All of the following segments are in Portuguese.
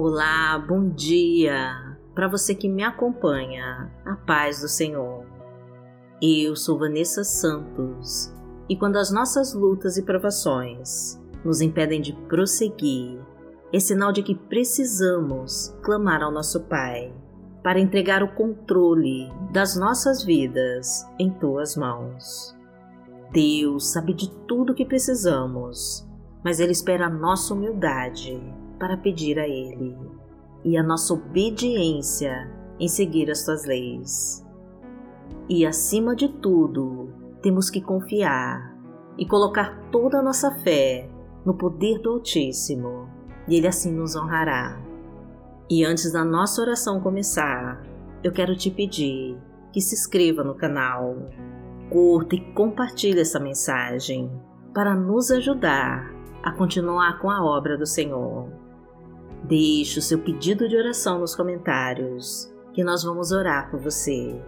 Olá, bom dia! Para você que me acompanha, a paz do Senhor. Eu sou Vanessa Santos e quando as nossas lutas e provações nos impedem de prosseguir, é sinal de que precisamos clamar ao nosso Pai para entregar o controle das nossas vidas em tuas mãos. Deus sabe de tudo o que precisamos, mas Ele espera a nossa humildade para pedir a Ele e a nossa obediência em seguir as tuas leis. E acima de tudo, temos que confiar e colocar toda a nossa fé no poder do Altíssimo, e Ele assim nos honrará. E antes da nossa oração começar, eu quero te pedir que se inscreva no canal, curta e compartilhe essa mensagem para nos ajudar a continuar com a obra do Senhor. Deixe o seu pedido de oração nos comentários, que nós vamos orar por você.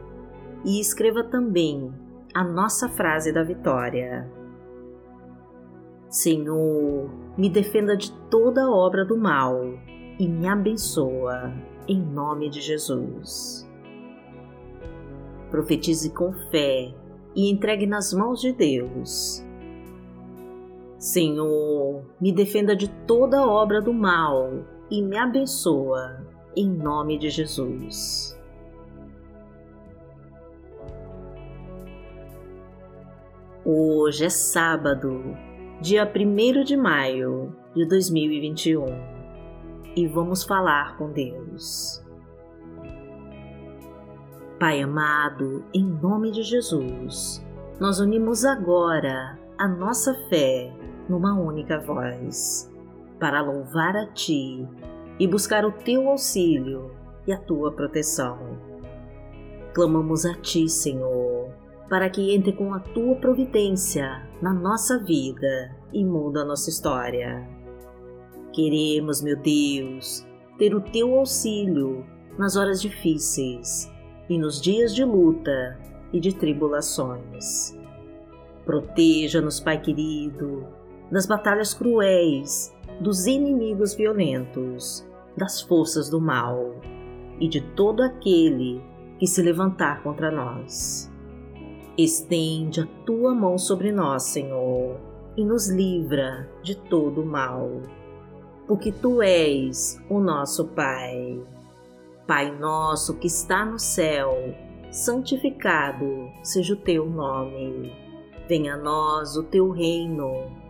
E escreva também a nossa frase da vitória. Senhor, me defenda de toda obra do mal e me abençoa, em nome de Jesus. Profetize com fé e entregue nas mãos de Deus. Senhor, me defenda de toda obra do mal e me abençoa, em nome de Jesus. Hoje é sábado, dia 1 de maio de 2021 e vamos falar com Deus. Pai amado, em nome de Jesus, nós unimos agora a nossa fé numa única voz para louvar a Ti e buscar o Teu auxílio e a Tua proteção. Clamamos a Ti, Senhor, para que entre com a Tua providência na nossa vida e muda a nossa história. Queremos, meu Deus, ter o Teu auxílio nas horas difíceis e nos dias de luta e de tribulações. Proteja-nos, Pai querido, das batalhas cruéis dos inimigos violentos, das forças do mal e de todo aquele que se levantar contra nós. Estende a tua mão sobre nós, Senhor, e nos livra de todo o mal, porque tu és o nosso Pai. Pai nosso que está no céu, santificado seja o teu nome. Venha a nós o teu reino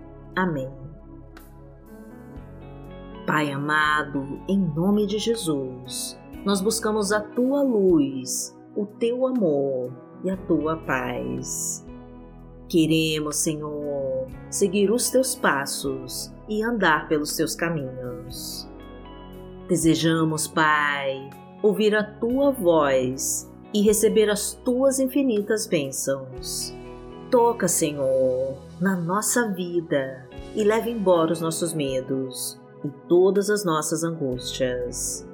Amém. Pai amado, em nome de Jesus, nós buscamos a tua luz, o teu amor e a tua paz. Queremos, Senhor, seguir os teus passos e andar pelos teus caminhos. Desejamos, Pai, ouvir a tua voz e receber as tuas infinitas bênçãos. Toca, Senhor, na nossa vida e leva embora os nossos medos e todas as nossas angústias.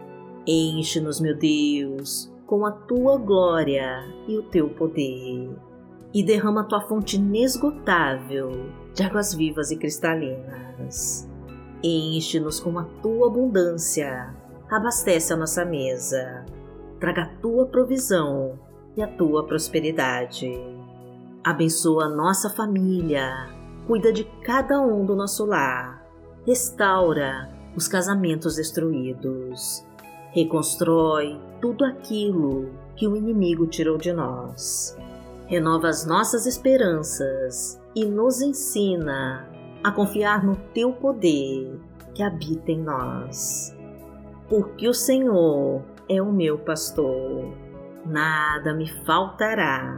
Enche-nos, meu Deus, com a tua glória e o teu poder, e derrama a tua fonte inesgotável de águas vivas e cristalinas. Enche-nos com a tua abundância, abastece a nossa mesa, traga a tua provisão e a tua prosperidade Abençoa nossa família, cuida de cada um do nosso lar, restaura os casamentos destruídos, reconstrói tudo aquilo que o inimigo tirou de nós, renova as nossas esperanças e nos ensina a confiar no teu poder que habita em nós. Porque o Senhor é o meu pastor, nada me faltará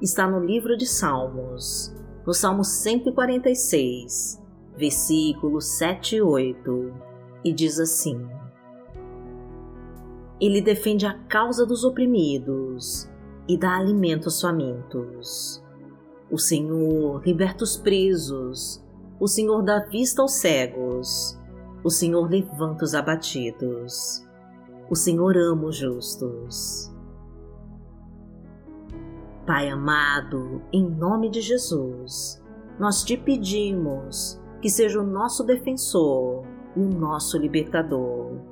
está no livro de Salmos, no Salmo 146, versículos 7 e 8, e diz assim: Ele defende a causa dos oprimidos e dá alimento aos famintos. O Senhor liberta os presos, o Senhor dá vista aos cegos, o Senhor levanta os abatidos, o Senhor ama os justos. Pai amado, em nome de Jesus, nós te pedimos que seja o nosso defensor e o nosso libertador.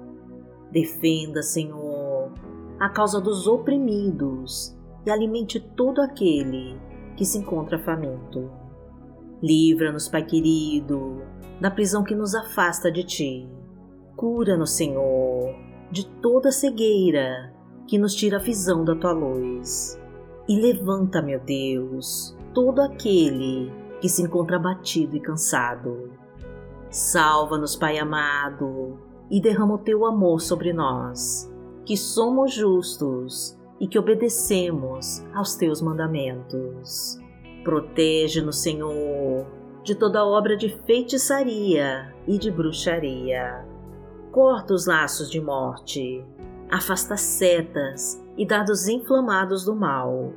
Defenda, Senhor, a causa dos oprimidos e alimente todo aquele que se encontra faminto. Livra-nos, Pai querido, da prisão que nos afasta de Ti. Cura-nos, Senhor, de toda cegueira que nos tira a visão da Tua luz. E levanta, meu Deus, todo aquele que se encontra abatido e cansado. Salva-nos, Pai amado, e derrama o Teu amor sobre nós, que somos justos e que obedecemos aos teus mandamentos. Protege-nos, Senhor, de toda obra de feitiçaria e de bruxaria. Corta os laços de morte, afasta setas e dados inflamados do mal.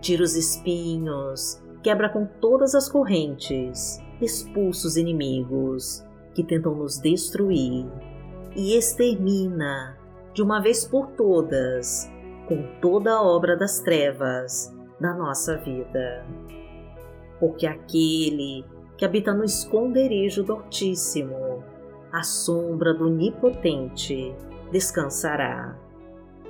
Tira os espinhos, quebra com todas as correntes, expulsa os inimigos que tentam nos destruir e extermina, de uma vez por todas, com toda a obra das trevas da nossa vida. Porque aquele que habita no esconderijo do Altíssimo, à sombra do Onipotente, descansará.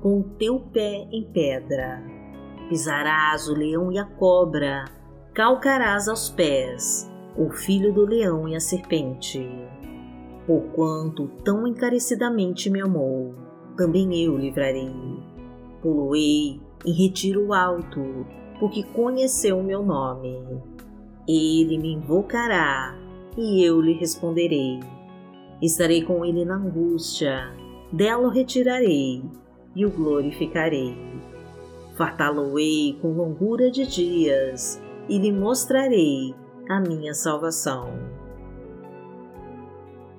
com o teu pé em pedra. Pisarás o leão e a cobra, calcarás aos pés o filho do leão e a serpente. Porquanto tão encarecidamente me amou, também eu livrarei Puluei em retiro alto, porque conheceu o meu nome. Ele me invocará e eu lhe responderei. Estarei com ele na angústia, dela o retirarei e o glorificarei. Fartá-lo-ei com longura de dias e lhe mostrarei a minha salvação.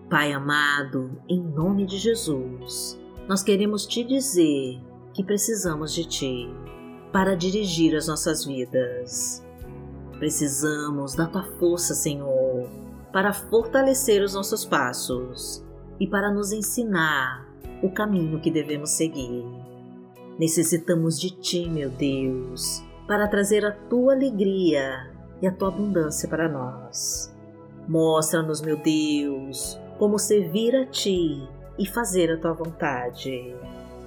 Pai amado, em nome de Jesus, nós queremos te dizer que precisamos de Ti para dirigir as nossas vidas. Precisamos da Tua força, Senhor, para fortalecer os nossos passos e para nos ensinar o caminho que devemos seguir. Necessitamos de Ti, meu Deus, para trazer a Tua alegria e a Tua abundância para nós. Mostra-nos, meu Deus, como servir a Ti e fazer a Tua vontade.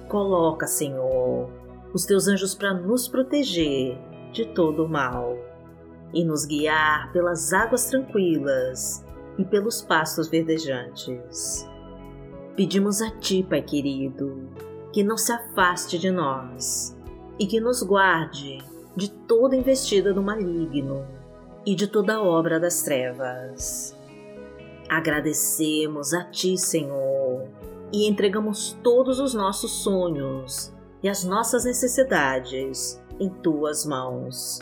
Coloca, Senhor, os Teus anjos para nos proteger de todo o mal e nos guiar pelas águas tranquilas e pelos pastos verdejantes. Pedimos a Ti, Pai querido, que não se afaste de nós e que nos guarde de toda investida do maligno e de toda obra das trevas. Agradecemos a Ti, Senhor, e entregamos todos os nossos sonhos e as nossas necessidades em Tuas mãos.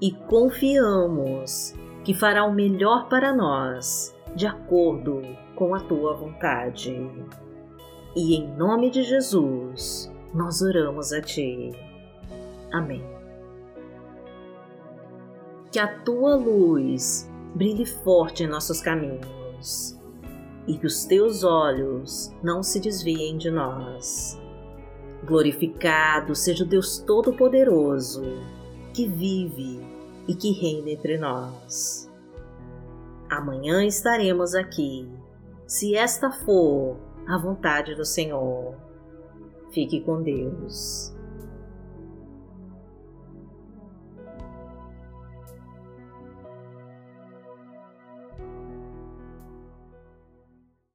E confiamos que fará o melhor para nós, de acordo com a tua vontade. E em nome de Jesus, nós oramos a ti. Amém. Que a tua luz brilhe forte em nossos caminhos e que os teus olhos não se desviem de nós. Glorificado seja o Deus Todo-Poderoso, que vive e que reina entre nós. Amanhã estaremos aqui, se esta for a vontade do Senhor. Fique com Deus.